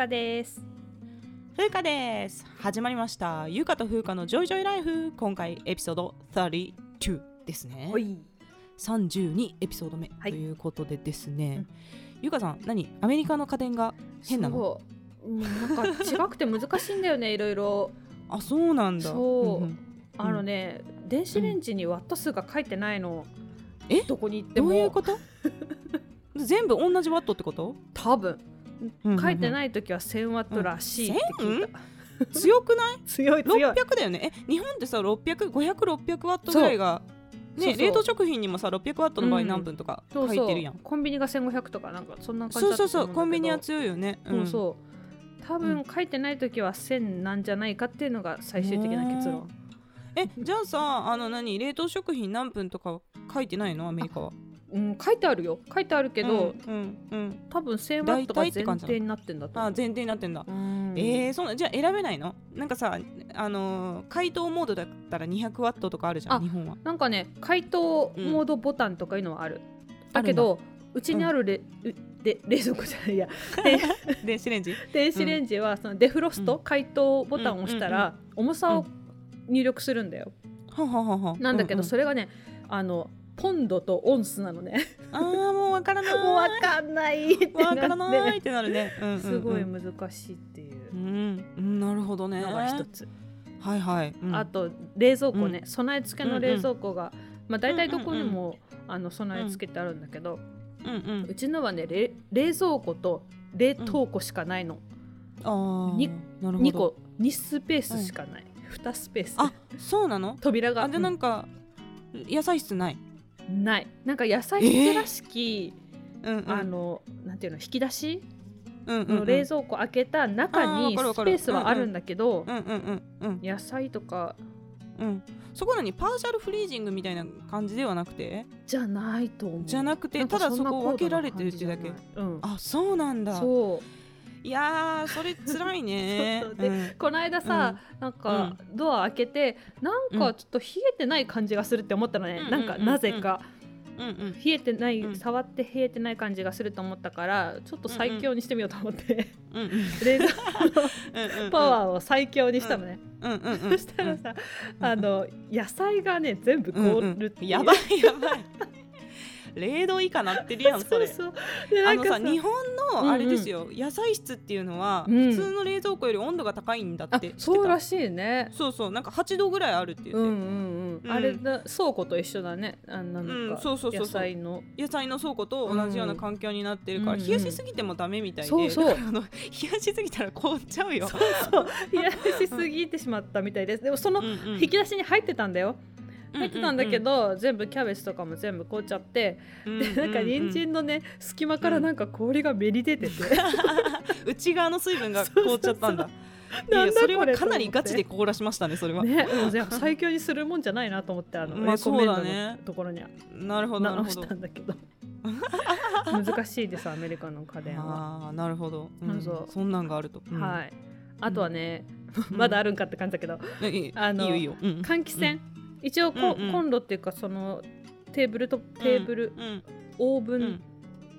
かです。ふうかです。始まりました。ゆかとふうかのジョイジョイライフ。今回エピソード32ですね。い。32エピソード目はい。ということでですね、うん。ゆかさん何？アメリカの家電が変なの？なんか違くて難しいんだよねいろいろあそうなんだ。そう、んん。あのね電子レンジにワット数が書いてないの、え？どこに行ってどもういうこと？全部同じワットってこと？多分書いていない時は1000ワットらしいって聞いた、強くない？強 い強い。600だよね。え日本ってさ600500600ワットぐらいがそう。そうね冷凍食品にもさ600ワットの場合うん何分とかそうそう書いてるやん、コンビニが1500とかなんかそんな感じそうだったそうそうコンビニはう強いよね、そうそう。多分書いてない時は1000なんじゃないかっていうのが最終的な結論。えじゃあさあの何冷凍食品何分とか書いてないの？アメリカはうん書いてあるよ。書いてあるけど、うんうん、うん、多分1000ワットが前提になってんだと。あ前提になってんだ、うん。えー、そうなんじゃあ選べないの？なんかさあのー解凍モードだったら200ワットとかあるじゃあん日本は。なんかね解凍モードボタンとかいうのはある、だけどうちにあるレ,う、で冷蔵庫じゃないや。で電子レンジ？電子レンジはそのデフロスト、うん。解凍ボタンを押したら、重さを入力するんだよ、ははなんだけど、ううそれがねあのポンドとオンスなのね。あーもうわからない。もうわかんない。ってわからないってなるね、うんうんうん。すごい難しいっていう。うん、うん、なるほどね。のが一つ、はいはい、うん。あと冷蔵庫ね、う備え付けの冷蔵庫が、まあ、大体どこにも、あの備え付けてあるんだけど、うんうん。うちのはね冷冷蔵庫と冷凍庫しかないの、あー。になるほど。2個。2スペースしかない、2スペース。あそうなの？扉が。あでなんか、野菜室ない？うんない。なんか野菜室らしき、うんうん。あのなんていうの引き出し？うんうんうん。の冷蔵庫開けた中にスペースはあるんだけど、野菜とか。うん。そこなにパーシャルフリージングみたいな感じではなくて？じゃないと思う。じゃなくてただそこ分けられてるっていうだけ。うん。あそうなんだ。そういやーそれ辛いね。そうそう。でうん。この間さ、なんかドア開けてなんかちょっと冷えてない感じがするって思ったのね、うん。なんかなぜか、うん。うん。冷えてない、うん。触って冷えてない感じがすると思ったからちょっと最強にしてみようと思って、うん。うん。冷蔵うん。うん。パワーを最強にしたのね、うん。うん。うん。そしたらさ、あの野菜がね全部凍るっていう、やばいやばい0度以下なってるやん それそう。あのさ日本のあれですよ、野菜室っていうのは、うん。普通の冷蔵庫より温度が高いんだあってそうらししいね。そうそうなんか8度ぐらいあるって言って、うんうんうん、うん。あれだ倉庫と一緒だね。あのなんうんかそうそうそう。野菜の。野菜の倉庫と同じような環境になってるから、うん冷やしすぎてもダメみたいで、そうそう。あの冷やしすぎたら凍っちゃうよ。そう。そう。冷やしすぎてしまったみたいです。でもそのうんうん。引き出しに入ってたんだよ入ってたんだけど、ど、全部キャベツとかも全部凍っちゃって、うんうんうんでなんか人参のね隙間からなんか氷がめり出てて、内側の水分が凍っちゃったんだ。いやいやそれはかなりガチで凍らしましたねそれは、ね、最強にするもんじゃないなと思ってあの、まあそうだね。のところには。なるほどなる直しほどたんだけど。難しいですアメリカの家電は、ああなるほど、うん。そう。そんなんがあると、うん。はい。あとはね、うん。まだあるんかって感じだけど。あの換気扇、一応こ、うんうん。コンロっていうかそのテーブルとテーブル、うん。オーブン、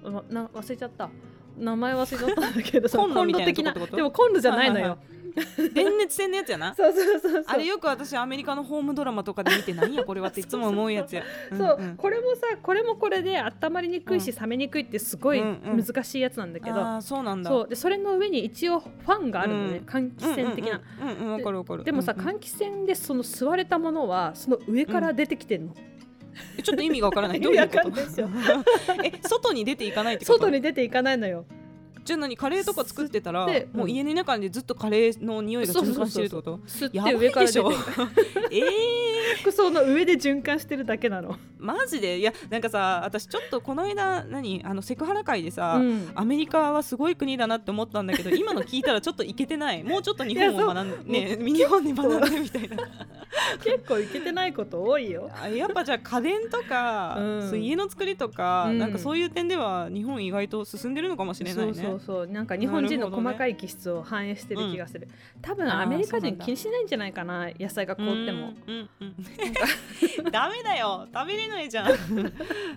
うん。わな忘れちゃった。名前忘れちゃったんだけどコンロ的な。でもコンロじゃないのよ、はいはい 電熱線のやつやな。そうそうそうあれよく私アメリカのホームドラマとかで見てなんや これはっていつも思うやつや。そう、これもさこれもこれで温まりにくいし、う冷めにくいってすごい難しいやつなんだけど、あーそうなんだ。そう。でそれの上に一応ファンがあるのね、うん。換気扇的な、うんうんうんうんわかるわかる。でもさ、換気扇でその吸われたものはその上から出てきてんの、えちょっと意味がわからない。どういうこと？え外に出ていかないってこと？外に出ていかないのよじゃあ何カレーとか作ってたらでもう家の中でずっとカレーの匂いが循環してるってこと？吸って上からでしょ。出てる。え服装の上で循環してるだけなの、マジで？いやなんかさ私ちょっとこの間何？あのセクハラ会でさ、うん。アメリカはすごい国だなって思ったんだけど 今の聞いたらちょっといけてない。もうちょっと日本を学んでね日本で学んでみたいな。結構いけてないこと多いよ。あやっぱじゃあ家電とか、うん。家の作りとか、うん。なんかそういう点では日本意外と進んでるのかもしれないねそうそう。なんか日本人の細かい気質を反映してる気がする、多分あーアメリカ人気にしないんじゃないかな野菜が凍っても。うんうんうんダメだよ食べれないじゃん。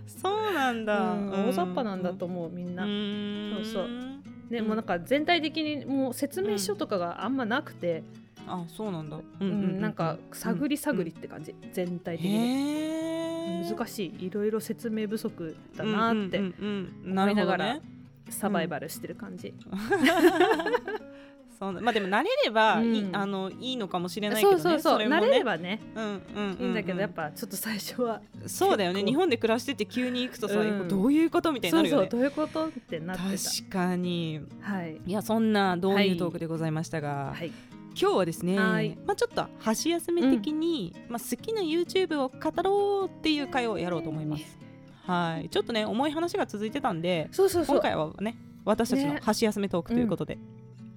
そうなん。だ、うん。大雑把なん。だと思うみん。な、うん。そうそうでもうなん。か全体的にもう説明書とかがあん。まなくて、あそうなん。だ、ううん。なん。か探り探りって感じ、全体的に難しいいろいろ説明不足だなってうん。うん。うん。うん。思いながらねサバイバルしてる感じ、そうなまあでも慣れればいい,、うんあのいいのかもしれないけどねそうそう慣れればね。うんうんいいんだけど、やっぱちょっと最初は。そうだよね。日本で暮らしてて急に行くとさ、うん。どういうことみたいになるよね。そうそうどういうことってなって確かに。たはい。いやそんな導入トークでございましたが、はい。今日はですね、はい。まあ、ちょっと箸休め的に、まあ、好きな YouTube を語ろうっていう会をやろうと思います。はい、ちょっとね重い話が続いてたんでそうそうそう。今回はね私たちのね。箸休めトークということで、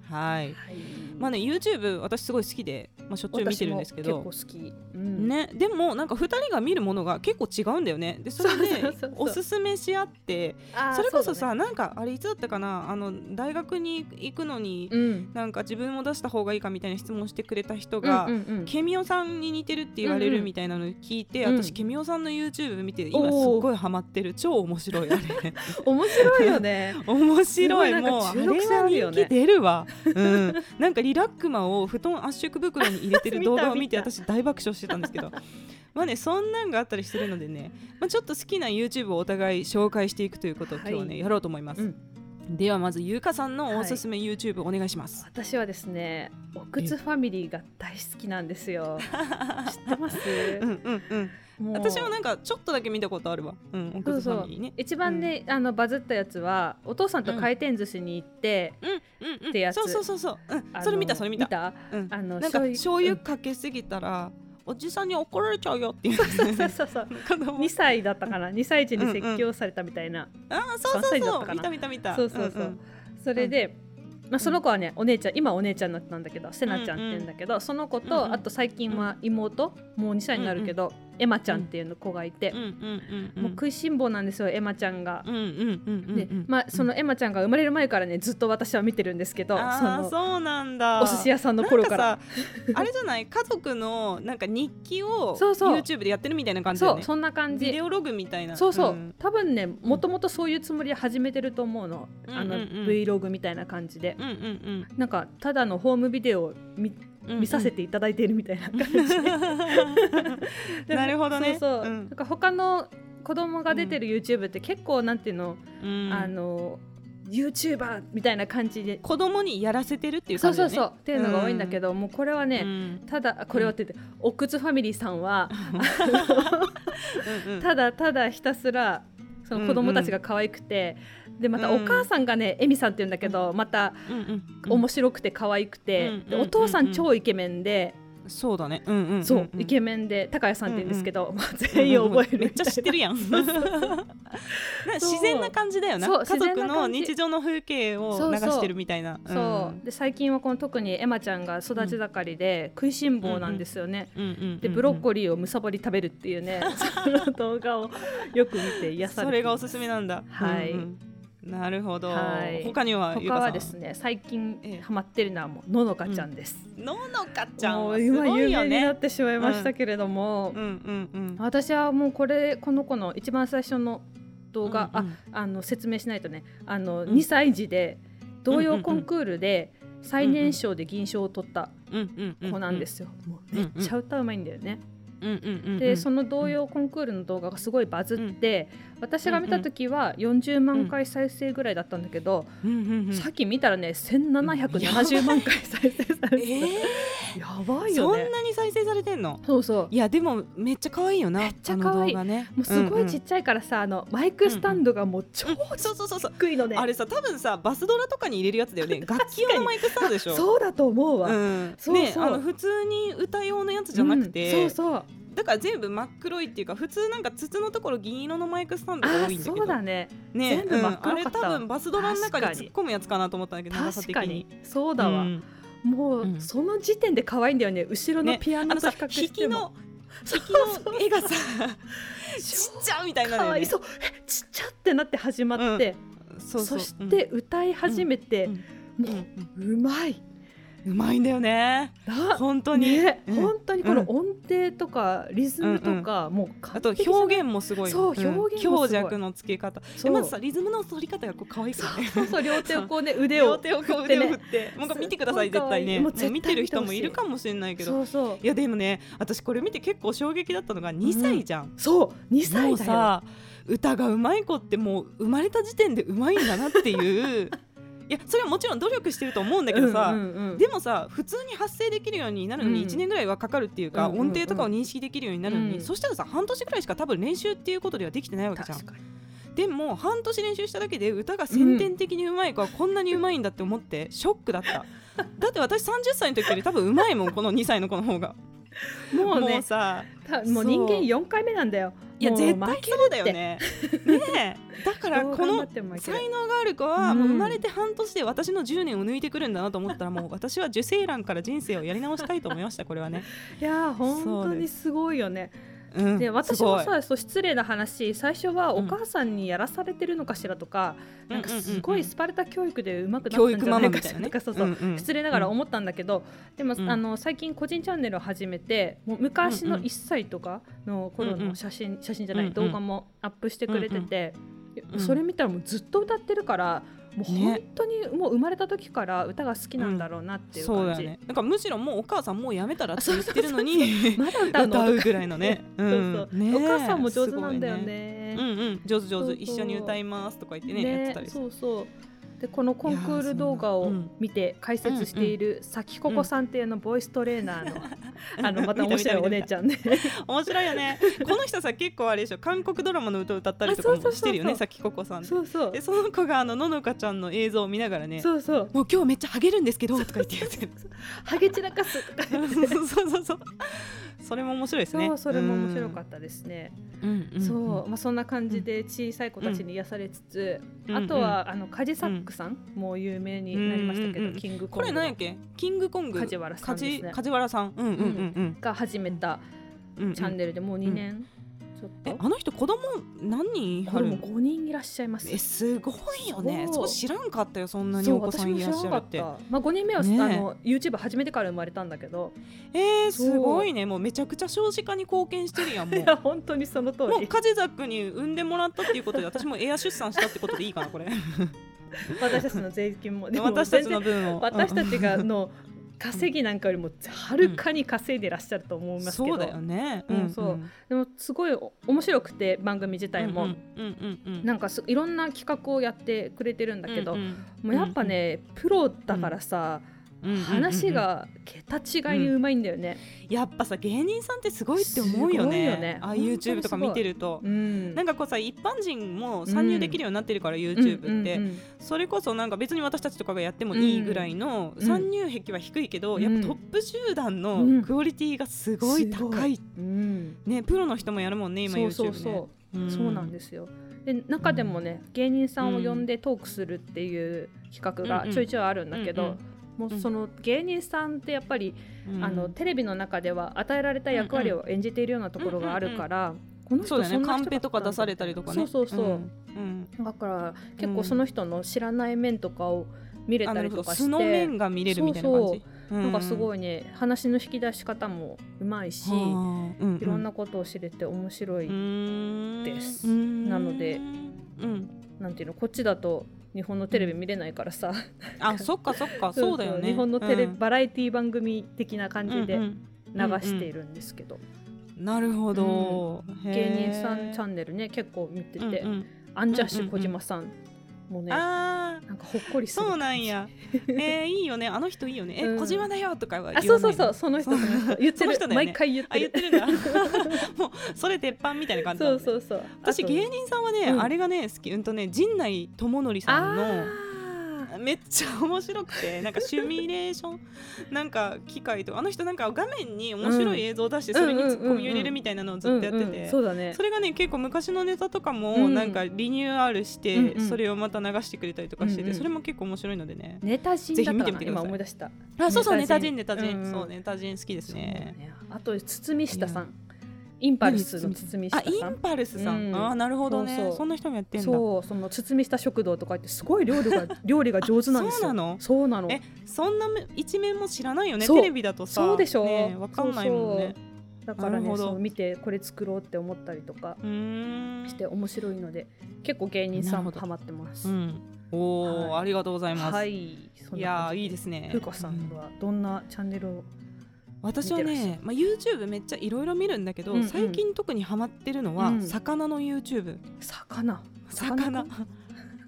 はい。はいまあね YouTube 私すごい好きで、まあ、しょっちゅう見てるんですけど。結構好き、うんね、でもなんか2人が見るものが結構違うんだよね。でそれでそうそうそうそう。おすすめし合ってそれこそさうだね。なんかあれいつだったかな？あの大学に行くのに、うん。なんか自分を出した方がいいかみたいな質問してくれた人が、うんうんうん。ケミオさんに似てるって言われうんうん。るみたいなのを聞いて、うん。私ケミオさんの YouTube 見て今すごいハマってる。超面白いあれ。面白いよね。面白い。もうあれは人気出るわ、うん、なんかリラックマを布団圧縮袋に入れてる動画を見て 私大爆笑してたんですけど。まあねそんなんがあったりするのでね、まあ、ちょっと好きな YouTube をお互い紹介していくということを今日はね、はいやろうと思います、うん。ではまずゆうかさんのおすすめ YouTube お願いします、私はですねおくつファミリーが大好きなんですよ。知ってます？うんうんうん私もなんかちょっとだけ見たことあるわ。うんおくずファミリーね。一番ね、あのバズったやつはお父さんと回転寿司に行って、うんうんうん。ってやつ。そうそうそうそう、うん。それ見たそれ見た。あのなんか醤油かけすぎたら、おじさんに怒られちゃうよっていう。そうそうそうそう 子供。2歳だったかな？2歳児に説教されたみたいな、あーそう3歳そう。だったかな？そう見た見た見た。そうそうそう、んん。それで、まあ、その子はねお姉ちゃん今お姉ちゃんになったんだけどせなちゃんって言うんだけど、その子と、うんうんあと最近は妹もう2歳になるけど、エマちゃんっていうの子がいて。うん、うんうんうん。もう食いしん坊なんですよエマちゃんが。うんうんうんうんでまあ、そのエマちゃんが生まれる前からねずっと私は見てるんですけどあそそうなんだ。お寿司屋さんの頃から。なんかさあれじゃない？家族のなんか日記をそうそう。YouTube でやってるみたいな感じだよね。そうそんな感じ。ビデオログみたいな。そうそう、ん。多分ねもともとそういうつもりで始めてると思うの,、あのうんうんうん。Vlog みたいな感じで、うんうんなんかただのホームビデオを見させていただいているみたいな感じで。なるほどね。そうそう、うん。なんか他の子供が出てる YouTube って結構なんていうの、うん。あの YouTuber みたいな感じで。子供にやらせてるっていうそう感じだね。そうそうっていうのが多いんだけど、もうこれはね、うん。ただこれはって言って、おくつファミリーさんはうんうん。ただただひたすらその子供たちが可愛くて、でまたお母さんがね、エミさんって言うんだけどまた面白くて可愛くて、お父さん超イケメンで、そうだね。うんうんそうイケメンで高谷さんって言うんですけど、まあ、全員覚えるめっちゃ知ってるやん。自然な感じだよな。家族の日常の風景を流してるみたいな。そう。で最近はこの特にエマちゃんが育ち盛りで食いしん坊なんですよね。でブロッコリーをむさぼり食べるっていうね その動画をよく見て癒されてそれがおすすめなんだ。はいなるほど。はい。他にはゆ他はですね最近ええ。ハマってるのはもうののかちゃんです。ののかちゃんすごいよね。名になってしまいましたけれども、うんうんうん。私はもうこれこの子の一番最初の動画、うんうんああの説明しないとね。あの、ん。2歳児で童うんうんうん謡コンクールで最年少で銀賞を取ったうんうんうん。子なんですよ。もうめっちゃ歌うまいんだよね。うんうんうんうん。でその童謡コンクールの動画がすごいバズって、私が見た時は40万回再生ぐらいだったんだけど、うんうんうん。さっき見たらね1770万回再生されてえた、やばいそよね。んなに再生されてんの？そうそう。いやでもめっちゃ可愛いよなめっちゃ可愛い。あの動画ね。もうすごいちっちちゃいからさ、あのマイクスタンドがもう超そうそうそうそう。低いのね、あれさ多分さバスドラとかに入れるやつだよね。楽器用のマイクスタンドでしょ。そうだと思うわ、うん。そうそう。ねあの普通に歌用のやつじゃなくて、うんそうそうだから全部真っ黒いっていうか普通なんか筒のところ銀色のマイクスタンドがあ多いんだけど。そうだね。ね全部真っ黒うん。あれ多分バスドラの中に突っ込むやつかなと思ったんだけど長さ的確かに。そうだわ、うん。もう、うんその時点で可愛いんだよね。後ろのねピアノと比較しても、引きの絵がさちっちゃみたいなのよね。そう。えちっちゃってなって始まって、そうそう。して歌い始めて、うん。もうん。ううまいうまいんだよね。な本当に、ね、うん。本当にこの音程とかリズムとか、もうあと完璧じゃない。表現もすごい。そう表現強弱のつけ方。でまずさリズムの取り方がこう可愛くてね。そうそう両手をこうね腕 両を手をこう腕を振ってもう見てください絶対ね。見てる人もい。るかもしれないけど。そうそう。いやでもね私これ見て結構衝撃だったのが2歳じゃん、そう2も歳だよ。歌がうまい子ってもう生まれた時点でうまいんだなっていういやそれはもちろん努力してると思うんだけどさ、うんうんうん。でもさ普通に発声できるようになるのにうん。1年ぐらいはかかるっていうか、うんうんうん。音程とかを認識できるようになるのに、うん。そしたらさ半年ぐらいしか多分練習っていうことではできてないわけじゃん。でも半年練習しただけで歌が先天的にうまい子はこんなにうまいんだって思ってショックだった。だって私30歳の時より多分うまいもんこの2歳の子の方がもうねさたもう人間4回目なんだよ。いやもう絶対そうだよね。ねえ。だから この才能がある子はうん。もう生まれて半年で私の10年を抜いてくるんだなと思ったらもう私は受精卵から人生をやり直したいと思いましたこれはね、いやー本当にすごいよねうん、で私もさそう失礼な話最初はお母さんにやらされてるのかしらとか、なんかすごいスパルタ教育でうまくなったんじゃないかしらとかそうそう、んん失礼ながら思ったんだけど、でも、うん。あの最近個人チャンネルを始めてもう昔の1歳とかの頃の写真、写真じゃない、うんうん動画もアップしてくれてて、うん。それ見たらもうずっと歌ってるからもうね。本当にもう生まれた時から歌が好きなんだろうなっていう感じ、そうだよね。なんかむしろもうお母さんもうやめたらって言ってるのにまだ歌うの歌うぐらいのね。そうそう。ねえお母さんも上手なんだよすごいね。うんうん。上手上手。一緒に歌いますとか言ってねやってたりそうそうでこのコンクール動画を見て解説しているさきここさんっていうのボイストレーナーの あのまた面白いお姉ちゃんで。面白いよね。この人さ結構あれでしょ。韓国ドラマの歌を歌ったりとかもしてるよねさきここさんそうそう。でその子があのののかちゃんの映像を見ながらねそうそうもう今日めっちゃハゲるんですけどとか言って言ってる。ハゲ散らかすとか そうそうそうそれも面白いですね。そうそれも面白かったですね、た、うんうんそう、まあ、そんな感じで小さい子たちに癒されつつ、うん。あとはあのカジサックさん、もう有名になりましたけど、キングコこングれ何やっけ？キングコング？梶原さんですね。梶梶原さん。うんうんうんが始めたチャンネルでもう2年えあの人子供何人これもあるの5人いらっしゃいます。えすごいよね。そう知らんかったよそんなにお子さんいらっしゃるって。まあ、5人目は、ねえ。あの YouTube 始めてから生まれたんだけど。えー、すごいね。もうめちゃくちゃ少子化に貢献してるやんも いうや本当にその通り。もうカジザックに産んでもらったっていうことで 私もエア出産したってことでいいかなこれ。私たちの税金も私たちの分を。私たちがの稼ぎなんかよりもはるかに稼いでらっしゃると思いますけど、そうだよね。うんそう。でもすごいお面白くて番組自体も、なんかすいろんな企画をやってくれてるんだけど、もうやっぱね、プロだからさ、うん話が桁違いにうまいんだよね。やっぱさ芸人さんってすごいって思うよね。よね。あ本当に YouTube とか見てると。う。ん。なんかこうさ一般人も参入できるようになってるから、YouTube って、うんうんうん。それこそなんか別に私たちとかがやってもいいぐらいのうん。参入壁は低いけど、うん。やっぱトップ集団うん。のクオリティがすごい高い、うん。ねプロの人もやるもんね今 YouTube ねそうそう。そう、うん。そうなんですよ。で中でもね、芸人さんを呼んでトークするっていう企画がちょいちょいあるんだけど、うんうんもうその芸人さんってやっぱり、うん。あのテレビの中では与えられた役割を演じているようなところがあるから、この人そんな人カンペとか出されたりとかね。そうそうそう、んうんだから結構その人の知らない面とかを見れたりとかして、素の面が見れるみたいな感じ。なんかすいごいね話の引き出し方もうまいし、いろんなことを知れて面白い、ですなのでうんなん。ていうのこっちだと日本のテレビ見れないからさ、あそっかそっか。そ うだよね。日本のテレビ、うん。バラエティ番組的な感じでうん流しているんですけど、うんなるほど、芸人さんチャンンネルね結構見てて、うんうん。アンジャッシュ小島さんもね、あなんかほっこりするそうなんや。えー、いいよね。あの人いいよね。え、うん小島だよとかはあ言わないのそうそうそうその人言ってる、人ね毎回言っあ、てる言ってるんだ。もうそれ鉄板みたいな感じだそう。そうそう私芸人さんはね、うんあれがね好き。うんとね陣内智則さんの。あめっちゃ面白くて なんかシミュレーションなんか機械とあの人なんか画面に面白い映像を出してそれにツッコミを入れるみたいなのをずっとやってて、そうだね。それがね結構昔のネタとかもなんかリニューアルして、それをまた流してくれたりとかしてて、それも結構面白いのでね、ネタ人ぜひ見てみてください。今思い出した。あそうそうネネタ人ネタ人、そうネタ人好きですね。あと堤下さんインパルスの堤下あイさんンパルスさん、うん。あなるほどね。そんな人もやってんだ。そうその堤下食堂とか言ってすごい料理が料理が上手なんですよ。そうなの？そうなの。えそんな一面も知らないよねテレビだとさ。そうでしょ。ねわかんないもんね。だからねそう見てこれ作ろうって思ったりとかして面白いので結構芸人さんもハマってます、うん。おお、はい。ありがとうございます、はい。いやいいですね。ふうこさんはどんなチャンネルを私はね、まあ、YouTube めっちゃいろいろ見るんだけど、うんうん。最近特にハマってるのは、うん。魚の YouTube 魚。魚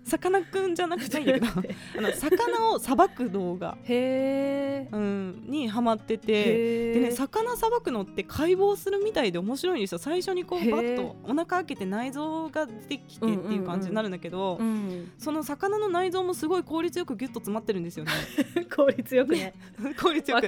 さかなクンじゃなくていいんだけど あの魚をさばく動画、へー。うん、にハマってて。でね魚さばくのって解剖するみたいで面白いんですよ。最初にこうバッとお腹開けて内臓が出てきてっていう感じになるんだけど、うん、その魚の内臓もすごい効率よくギュッと詰まってるんですよね。効率よくね。効率よく。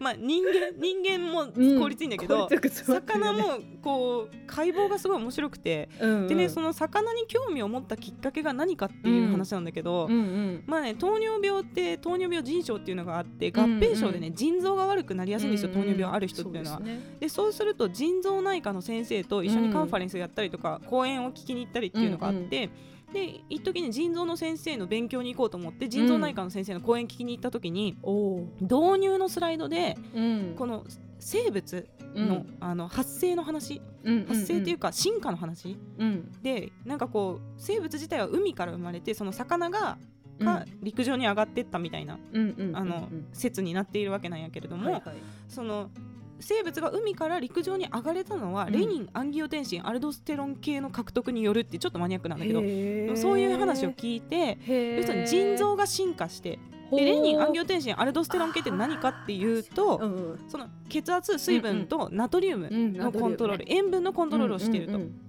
まあ人間人間もうん。効率いいんだけど、効率よく詰まってるよね。魚もこう解剖がすごい面白くて、うんうん。でねその魚に興味を持ったきっかけが何かっていう話なんだけど、うん。うんまあね糖尿病って糖尿病腎症っていうのがあって合併症でね、うん腎臓が悪くなりやすいんですよ、うんうん。糖尿病ある人っていうのは。そうですね。でそうすると腎臓内科の先生と一緒にカンファレンスやったりとか、講演を聞きに行ったりっていうのがあって、で一時に腎臓の先生の勉強に行こうと思って腎臓内科の先生の講演聞きに行った時に、おお、導入のスライドでうん。この生物の,、あの発生の話。うん発生っていうか進化の話、うん。でなんかこう生物自体は海から生まれてその魚がが陸上に上がってったみたいな、うんうんあの説になっているわけなんやけれども、はいはい。その生物が海から陸上に上がれたのは、うん。レニンアンギオテンシンアルドステロン系の獲得によるってちょっとマニアックなんだけどそういう話を聞いて要するに腎臓が進化してでレニンアンギオテンシンアルドステロン系って何かっていうと、うんうん。その血圧水分とナトリウムうんのコントロール、塩分のコントロールをしていると、うんうん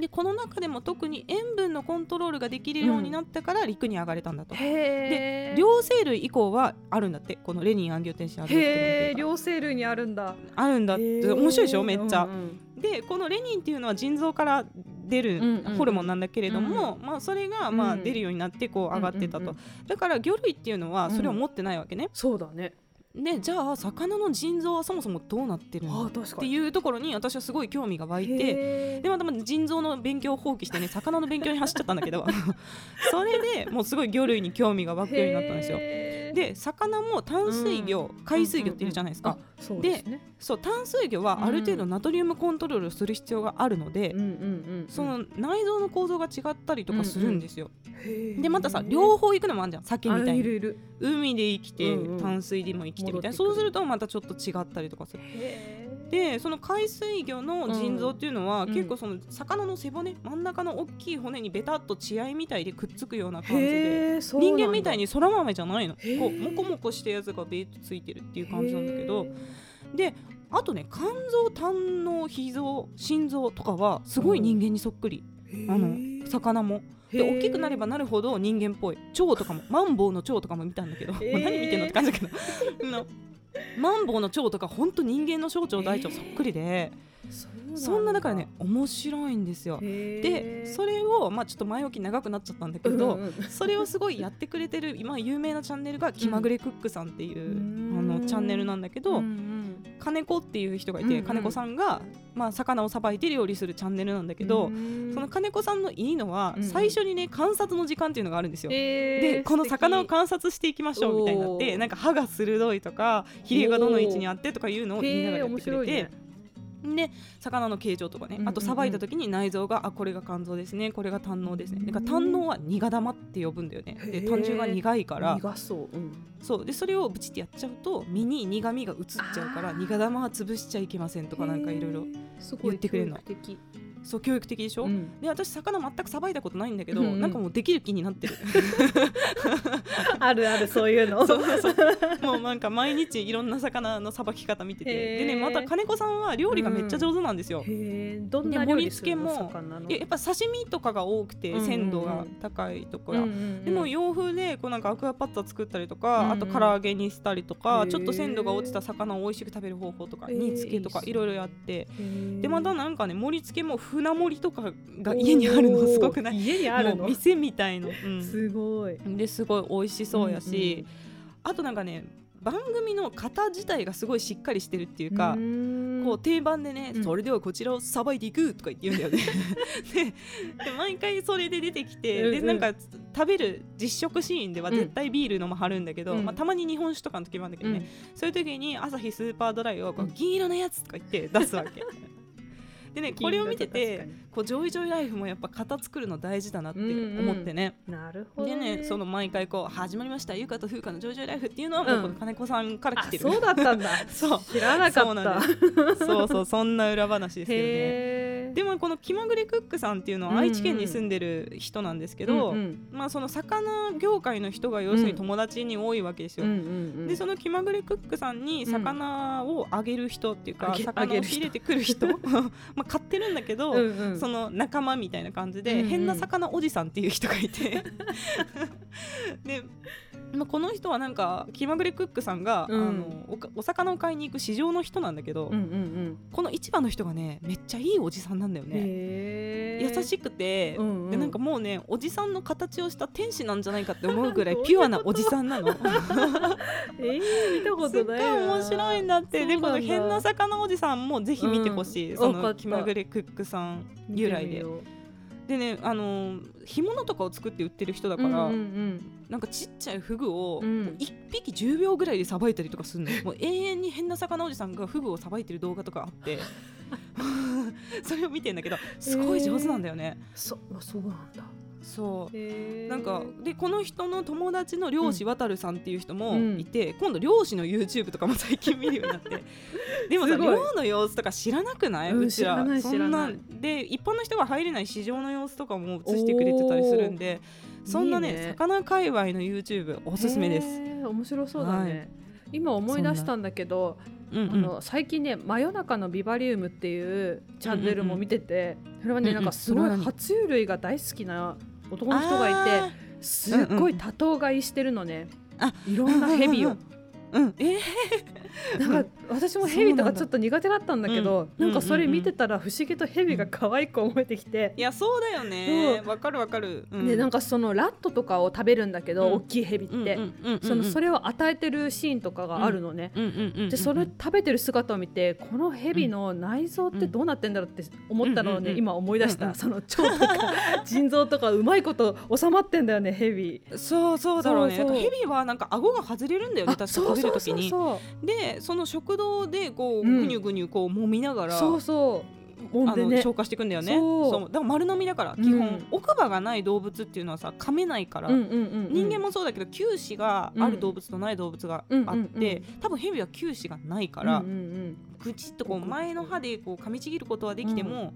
でこの中でも特に塩分のコントロールができるようになったから陸に上がれたんだと、へー。両生類以降はあるんだって。このレニンアンギオテンシンアンへえ両生類にあるんだ。あるんだ面白いでしょめっちゃ、うんうんでこのレニンっていうのは腎臓から出るうんうんホルモンなんだけれども、まあ、それがまあうん。出るようになってこう上がってたと、うんうんうん。だから魚類っていうのはそれを持ってないわけね、そうだねでじゃあ魚の腎臓はそもそもどうなってるあのっていうところに私はすごい興味が湧いて。でまたまた腎臓の勉強を放棄してね魚の勉強に走っちゃったんだけど。それでもうすごい魚類に興味が湧くようになったんですよ。で魚も淡水魚、海水魚っているじゃないですか、あそうですね。そう淡水魚はある程度ナトリウムコントロールをする必要があるので、うんうんうんその内臓の構造が違ったりとかするんですよ。へーでまたさ両方行くのもあるじゃん鮭みたあいに。海で生きて、うんうん。淡水でも生きてみたいな。そうするとまたちょっと違ったりとかする。でその海水魚の腎臓っていうのは、うん。結構その魚の背骨真ん中の大きい骨にベタっと血合いみたいでくっつくような感じで。人間みたいにそら豆じゃないのこうモコモコしたやつがベーッとついてるっていう感じなんだけどへであとね肝臓胆の脾臓心臓とかはすごい人間にそっくり、ー。あの魚も。で大きくなればなるほど人間っぽい。腸とかも。マンボウの腸とかも見たんだけど、何見てんのって感じだけど。マンボウの腸とか本当人間の小腸大腸そっくりで、そんなだからね面白いんですよ。ででそれをまあちょっと前置き長くなっちゃったんだけど、うん。うんそれをすごいやってくれてる今有名なチャンネルが気まぐれクックさんっていう、うん。あのチャンネルなんだけど、うんうん。金子っていう人がいて、うんうん。金子さんが、まあ、魚をさばいて料理するチャンネルなんだけど、うん。その金子さんのいいのは、うん最初にね観察の時間っていうのがあるんですよ。えーでこの魚を素観察していきましょうみたいになってなんか歯が鋭いとかひれがどの位置にあってとかいうのを敵言いながらやってくれて、で魚の形状とかね、あとさばいた時に内臓があこれが肝臓ですね。これが胆のうですね。だから胆のうは苦玉って呼ぶんだよね。で胆汁が苦いから。苦そう。うん。そう。でそれをブチってやっちゃうと身に苦味が移っちゃうから苦玉は潰しちゃいけませんとかなんかいろいろ言ってくれるのそう教育的でしょ、うん。で私魚全くさばいたことないんだけど、うんうん。なんかもうできる気になってる。あるあるそういうの。そうそうそう。もうなんか毎日いろんな魚のさばき方見てて。でねまた金子さんは料理がめっちゃ上手なんですよ、へえどんなで料理するの盛り付けもややっぱ刺身とかが多くてうんうんうん鮮度が高いところ、うんうんうんでも洋風でこうなんかアクアパッツァ作ったりとか、うんうんあと唐揚げにしたりとか、ちょっと鮮度が落ちた魚を美味しく食べる方法とか煮付けとかいろいろやって。でまたなんかね盛り付けも船盛りとかが家にあるのすごくない？家にあるの？店みたいの、うん。すごい。ですごい美味しそうやし、うん。あとなんかね番組の型自体がすごいしっかりしてるっていうか、こう定番でね、うん。それではこちらをさばいていくとか言うんだよね。でで毎回それで出てきて、うんうん。でなんか食べる実食シーンではうん絶対ビール飲まはるんだけど、うん。まあ、たまに日本酒とかの時もあるんだけどね、そういう時に朝日スーパードライをこううん。銀色のやつとか言って出すわけでねこれを見て金てこうジョイジョイライフもやっぱ型作るの大事だなって思ってね、額なるほどでねねその毎回こう始まりましたゆかとふうかのジョイジョイライフっていうのはもうこの金子さんからあ来てる、そうだったんだ。そう。知らなかそうったそうそうそんな裏話ですけどねでもこの気まぐれクックさんっていうのは愛知県に住んでる人なんですけど、うんうん。まあその魚業界の人が要するに友達に多いわけですよ。うんうんうん。でその気まぐれクックさんに魚をあげる人っていうか、魚を仕入れてくる人。まあ買ってるんだけど、うんうんその仲間みたいな感じで、変な魚おじさんっていう人がいて。で、まあ、この人はなんか気まぐれクックさんが、うん。あのおかお魚を買いに行く市場の人なんだけど、うんうんこの市場の人がねめっちゃいいおじさんなんだようんね。優しくて、うんうん。でなんかもうねおじさんの形をした天使なんじゃないかって思うぐらい ピュアなおじさんなの。えー見たこすっごいとないな面白いんだって。でこの変な魚おじさんもぜひ見てほしい、そのうんわかった。気まぐれクックさん由来ででねあのー干物とかを作って売ってる人だから、うんうんなんかちっちゃいフグをうん。1匹10秒ぐらいでさばいたりとかするの もう永遠に変な魚おじさんがフグをさばいてる動画とかあって。それを見てんだけどすごい上手なんだよね、そあそうなんだそう。なんかでこの人の友達の漁師渡さんっていう人もうん。いて、今度漁師の YouTube とかも最近見るようになって。でもさ漁の様子とか知らなくない、うんうちら。知らないそんな知らで一般の人が入れない市場の様子とかも映してくれてたりするんでそんなねね。魚界隈の YouTube おすすめです。面白そうだね、はい。今思い出したんだけど、うんうん。あの最近ね「真夜中のビバリウム」っていうチャンネルも見てて、それはね、うんうん。なんかすごい爬虫類が大好きな男の人がいてすっごい多頭買いしてるのね、あいろんなヘビを。うんうん。えなんか私もヘビとかちょっと苦手だったんだけどうんなんかそれ見てたら不思議とヘビが可愛く思えてきて。い、やそうだよね。わかるわかる、うん。でなんかそのラットとかを食べるんだけど、うん。大きいヘビって、うんうんうんうんそのそれを与えてるシーンとかがあるのね、うんうんうんうんでそれ食べてる姿を見てこのヘビの内臓ってどうなってんだろうって思ったのをね、うんうんうん今思い出した、うんうんその腸とか 腎臓とかうまいこと収まってんだよねヘビ。そうそうだろうね。ヘビはなんか顎が外れるんだよね確か食べる時に。そうでその食道でこううん。ぐにゅぐにゅこう揉みながら、そうそう。あの消化していくんだよね。そう。だから丸飲みだからうん。基本、奥歯がない動物っていうのはさ噛めないから、うんうんうんうん。人間もそうだけど臼歯がある動物とない動物があって、うんうんうん。多分ヘビは臼歯がないから、うんうんうん。ぐちっとこう前の歯でこう噛みちぎることはできても、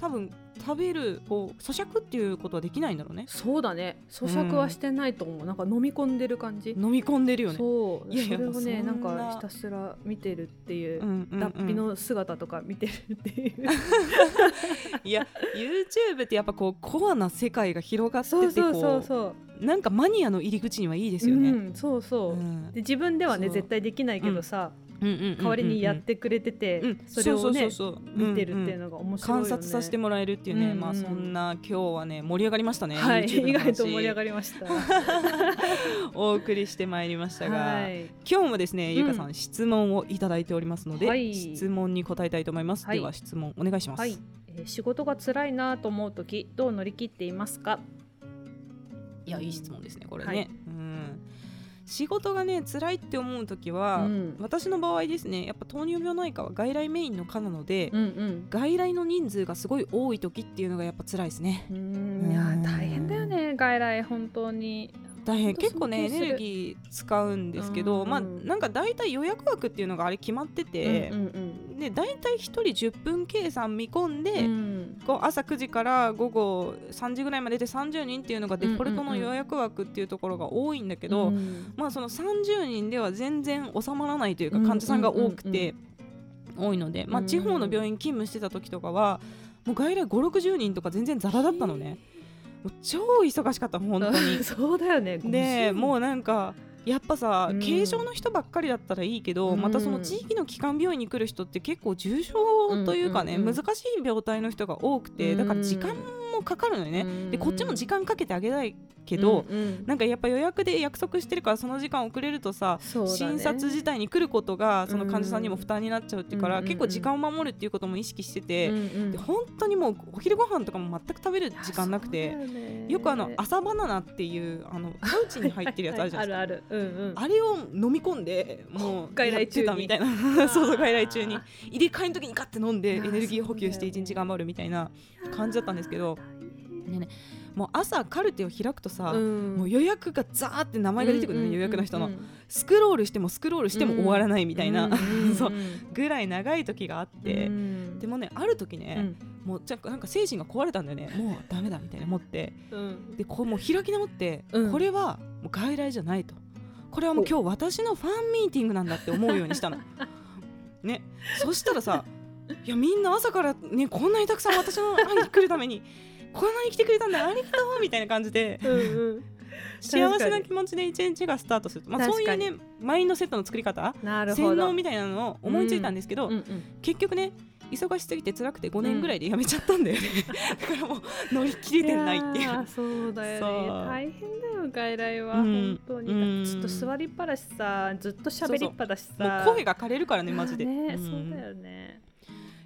多分食べるこう咀嚼っていうことはできないんだろうね。そうだね。咀嚼はしてないと思う、なんか飲み込んでる感じ、飲み込んでるよね。そう。いやいやそれをねなんなんかひたすら見てるっていう、うんうん。うん脱皮の姿とか見てるっていう。いや YouTube ってやっぱこうコアな世界が広がっててそうそうそうこそう。なんかマニアの入り口にはいいですよね。うん、そうそう、うん。で自分ではね絶対できないけどさ、うんうんうんうん代わりにやってくれてて、うん。それをね見てるっていうのが面白いよね、観察させてもらえるっていうね、うんうんまあそんな今日はね盛り上がりましたね。はい。意外と盛り上がりました。お送りしてまいりましたが、はい。今日もですね、うん。ゆかさん質問をいただいておりますので、はい。質問に答えたいと思います。はい。では質問お願いします。はい、えー仕事が辛いなと思う時どう乗り切っていますか？いやいい質問ですねこれね、仕事がね辛いって思う時は、うん。私の場合ですねやっぱ糖尿病内科は外来メインの科なので、うん外来の人数がすごい多い時っていうのがやっぱ辛いですね。うん。うんいやうん。大変だよね外来本当に。大変。結構ねエネルギー使うんですけど、うんまあなんか大体予約枠っていうのがあれ決まってて、うんうんで大体1人10分計算見込んで、うん。こう朝9時から午後3時ぐらいまでで30人っていうのがデフォルトの予約枠っていうところが多いんだけど、うん。まあその30人では全然収まらないというか患者さんが多くて多いので、まあ、うん。地方の病院勤務してた時とかはもう外来560人とか全然ザラだったのね。超忙しかった本当に。そうだよねでもううなんかやっぱさ、うん。軽症の人ばっかりだったらいいけど、うん。またその地域の基幹病院に来る人って結構重症というかね、うんうんうん。難しい病態の人が多くてだから時間もかかるのよね、でこっちも時間かけてあげたいけど、うんうん。なんかやっぱ予約で約束してるからその時間遅れるとさ、ね。診察自体に来ることがその患者さんにも負担になっちゃうっていうから、うん。結構時間を守るっていうことも意識してて、うんうんで本当にもうお昼ご飯とかも全く食べる時間なくてよくあの朝バナナっていうあの パウチに入ってるやつあるじゃないですか。あるあるうんうん。あれを飲み込んでもう外来中たみたいな。そうそう外来中に。入れ替えの時にガッて飲んでエネルギー補給して一日頑張るみたいな感じだったんですけど。でね。もう朝カルテを開くとさ、うん。もう予約がザーって名前が出てくるのね、うんうん予約の人の、うんスクロールしてもスクロールしても終わらないみたいな、うんうん そうぐらい長い時があって、うん。でもねある時うね、ん。もうじゃなんか精神が壊れたんだよね。もうダメだみたいな思って。うん。でこうもう開き直って、うん。これはもう外来じゃないとこれはもう今日私のファンミーティングなんだって思うようにしたの。ね、そしたらさいやみんな朝からねこんなにたくさん私の会いに来るためにこんなに来てくれたんだありがとうみたいな感じでうんうん。幸せな気持ちで一日がスタートする、まあ、そういうねマインドセットの作り方洗脳みたいなのを思いついたんですけど、うん。うん結局ね忙しすぎて辛くて5年ぐらいで辞めちゃったんだよね、だからもう乗り切れてないっていう。そうだよね。大変だよ外来は、うん。本当に、うん。ずっと座りっぱだしさずっと喋りっぱだしさ。声が枯れるからねマジで、ね、うんそうだよね。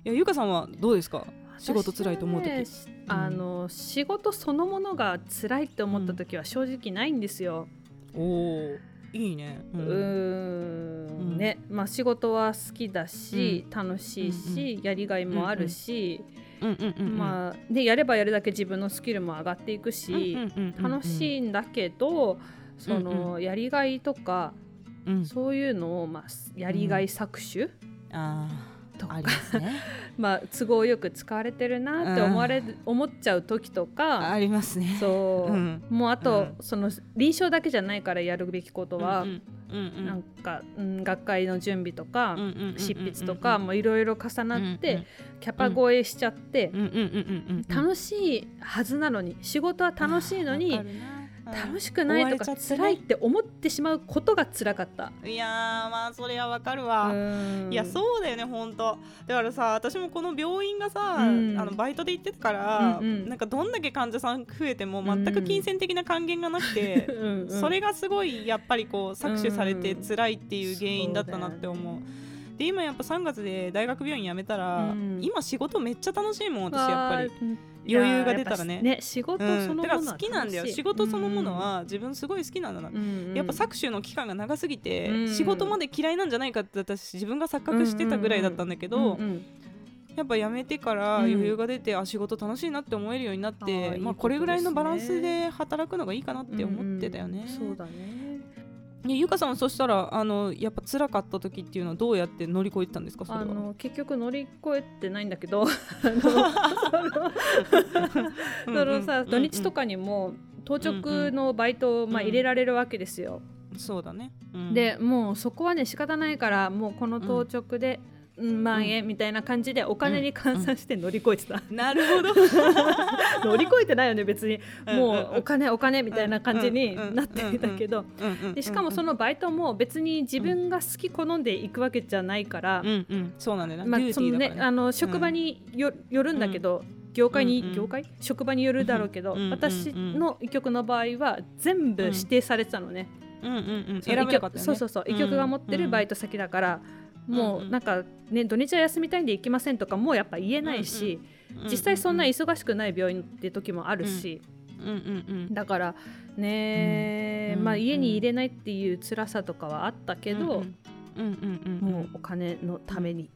いやゆかさんはどうですか？仕事辛いと思う時、ねあの仕事そのものが辛いって思った時は正直ないんですよ。おおいいね、うん。ん。ね。まあ仕事は好きだし、楽しいし、やりがいもあるし、まあでやればやるだけ自分のスキルも上がっていくし、楽しい、いんだけど、そうんのやりがいとか、うん、そういうのを、まあ、やりがい搾取、あと。かね。まあ、都合よく使われてるなって思われる思っちゃう時とかありますね。そう、うん。もうあと、うん。その臨床だけじゃないからやるべきことは、うんうんうんなんか、うん、学会の準備とか、うんうんうんうん執筆とかもいろいろ重なって、うんキャパ超えしちゃって、うんうんうんうんうん楽しいはずなのに仕事は楽しいのに楽しくないとか辛いって思ってしまうことが辛かった。いやーまあそれはわかるわ、いやそうだよね本当だからさ私もこの病院がさ、うん。あのバイトで行ってたから、うんうん。なんかどんだけ患者さん増えても全く金銭的な還元がなくて、うんうん。それがすごいやっぱりこう搾取されてうん。辛いっていう原因だったなって思う。で今やっぱ3月で大学病院辞めたら、うん。今仕事めっちゃ楽しいもん私やっぱり。り余裕が出たらね。ね仕事うんそのものはだから好きなんだよ。仕事そのものは自分すごい好きなんだな、うんうん。やっぱ搾取の期間が長すぎて、うん。仕事まで嫌いなんじゃないかって私自分が錯覚してたぐらいだったんだけど、うんうん。やっぱ辞めてからうん。余裕が出て、あ仕事楽しいなって思えるようになってあーいいことですね。まあ、これぐらいのバランスで働くのがいいかなって思ってたよね。うんうん。そうだねゆかさんはそしたらあのやっぱ辛かった時っていうのはどうやって乗り越えてたんですかそれは？あの結局乗り越えてないんだけど あのその さ土日とかにも当直のバイトをまあうん入れられるわけですよ。そうだね。うんでもうそこはね仕方ないからもうこの当直で、うん万円みたいな感じでお金に換算して乗り越えてた、なるほど。乗り越えてないよね別に。もうんうん。うお金お金みたいな感じになっていたけど。でしかもそのバイトも別に自分が好き好んでいくわけじゃないから、うんうん。そうなんだよな。まあそのねあの職場によ,、よるんだけど業界に、うんうん。業界？職場によるだろうけど、うんうん私の医局の場合は全部指定されてたのね、うんうんうん選べなかったよね。そうそうそう。医局が持ってるバイト先だから、もうなんかね土日は休みたいんで行きませんとかもうやっぱ言えないし、実際そんな忙しくない病院って時もあるし、うん。うんうんだからね、うんまあ家に入れないっていう辛さとかはあったけど、もうお金のために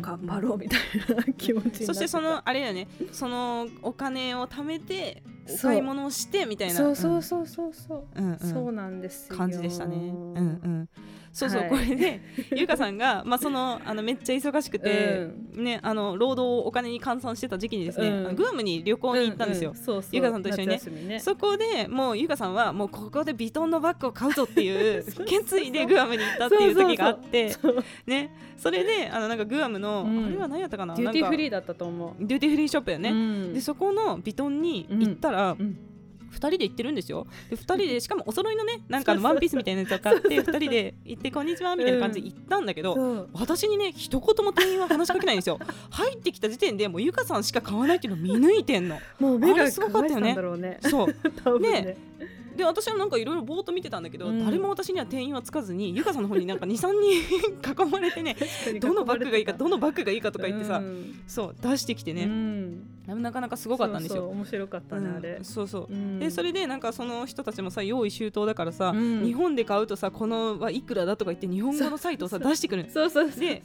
頑張ろうみたいな気持ちそしてそのあれだよね。そのお金を貯めてお買い物をしてみたいな。そうそうそうそうそう、うんうん。そうなんですよ。感じでしたね。うんうん。そうそう、はい。これで ゆかさんが、まあ、そのあのめっちゃ忙しくて、ね、あの労働をお金に換算してた時期にですね、うん。グアムに旅行に行ったんですよ。ううそうそう。ゆかさんと一緒にね。ね。そこでもうゆかさんはもうここでビトンのバッグを買うぞっていう決意でグアムに行ったっていう時があってね。それであのなんかグアムの、うん。あれは何やったかな？デューティーフリーーだったと思う。デューティーフリーショップよね、うん。でそこのビトンに行ったら、うん2人で行ってるんですよ。で2人で しかもお揃いのねなんかあのワンピースみたいなやつを買って2人で行ってこんにちはみたいな感じで行ったんだけど、そう。私にね一言も店員は話しかけないんですよ。入ってきた時点でもうゆかさんしか買わないっていうのを見抜いてんの。もう目がすごかったよね。ね。そう。ね。ねで私はなんかいろいろぼーっと見てたんだけど、うん。誰も私には店員はつかずにゆかさんの方になんか23 人 囲まれてねどのバッグがいいかどのバッグがいいかとか言ってさ、うん。そう出してきてね、うん。なかなかすごかったんですよ。面白かったねあれ。うんそうそう。うん。でそれでなんかその人たちもさ用意周到だからさ、うん。日本で買うとさこのはいくらだとか言って日本語のサイトをさ出してくるそうそう。で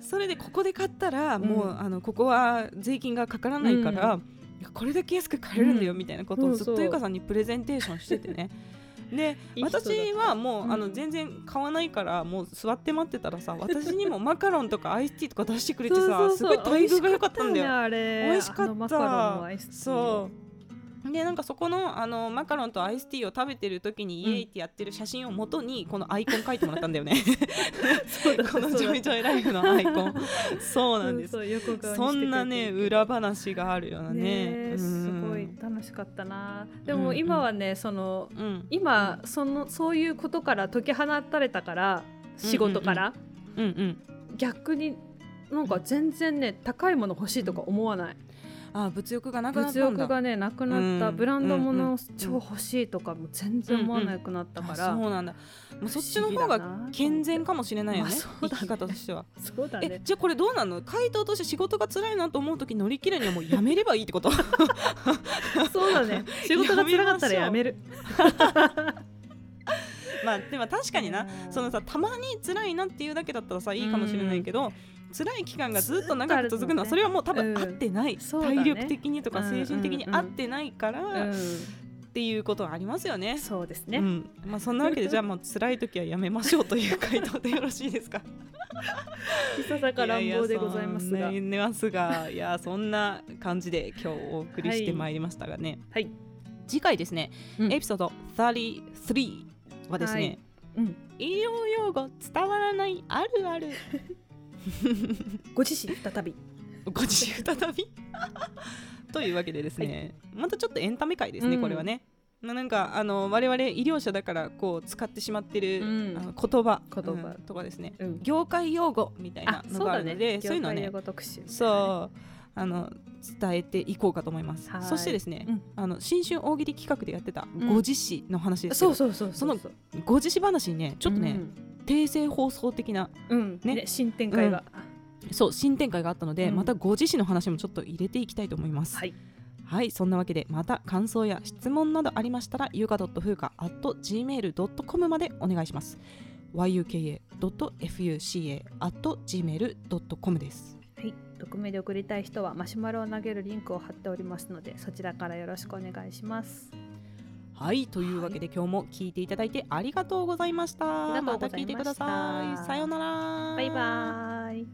それでここで買ったらもう、うん。あのここは税金がかからないから、うんこれだけ安く買えるんだようん。みたいなことをずっとゆかさんにプレゼンテーションしててね。で私はもう、うん。あの全然買わないからもう座って待ってたらさ 私にもマカロンとかアイスティーとか出してくれてさすごい待遇が良かったんだよ。美味しかよねあれ。美味しかった。あのマカロンのアイスティーそうでなんかそこのあのマカロンとアイスティーを食べてる時にうんイエイってやってる写真を元にこのアイコン書いてもらったんだよね。このジョイジョイライフのアイコン。そうなんです。そんなね裏話があるようなねすごい楽しかったな。でも今はねそのうん。今そのそういうことから解き放たれたから仕事から、うんうん。逆になんか全然ね高いもの欲しいとか思わないあ物欲がなくなっ物たんだ。欲がねなくなった、うん。ブランド物を超欲しいとかも全然思わなくなったかあら、そうなんだ。もうそっちの方が健全かもしれないよね,、まあそうだね。生き方としては。そうだね。えじゃあこれどうなの？回答として仕事が辛いなと思う時乗り切るにはもうやめればいいってこと？そうだね。仕事が辛かったらやめる。まあでも確かにな。うん。そのさたまに辛いなっていうだけだったらさいいかもしれないけど、辛い期間がずっと長く続くのはそれはもう多分うん。合ってない、体力的にとか精神的にうん合ってないから、うっていうことはありますよね。ん、。そうですね、うん。まあ、そんなわけで じゃあもう辛い時はやめましょうという回答でよろしいですか？いささか乱暴でございますが。ややそんなますがいやそんな感じで今日お送りしてまいりましたがね、はい、次回ですね、うん。エピソード33はですね、はい。うん、医療用語伝わらないあるあるご自身再び。ご自身再び？というわけでですね、またちょっとエンタメ界ですね、うん。これはね。まあなんかあの我々医療者だからこう使ってしまってる、うん。あの言葉。言葉。うんとかですね。うん。業界用語みたいなあのがあるのでそう,、いうのはねそう。あの伝えていこうかと思います。はい。そしてですね、うん。あの新春大喜利企画でやってたん。ご自死の話ですけど、そうそうそうそのご自死話にねちょっとね、訂正放送的なうん、うんね。ね新展開が、そう新展開があったので、うん。またご自身の話もちょっと入れていきたいと思います。はい。はい、そんなわけでまた感想や質問などありましたらゆうか .fuka.gmail.com までお願いします。yuka.fuca.gmail.com です。はい、匿名で送りたい人はマシュマロを投げるリンクを貼っておりますのでそちらからよろしくお願いしますはいというわけで、今日も聞いていただいてありがとうございました。また聞いてください。さようなら。バイバイ。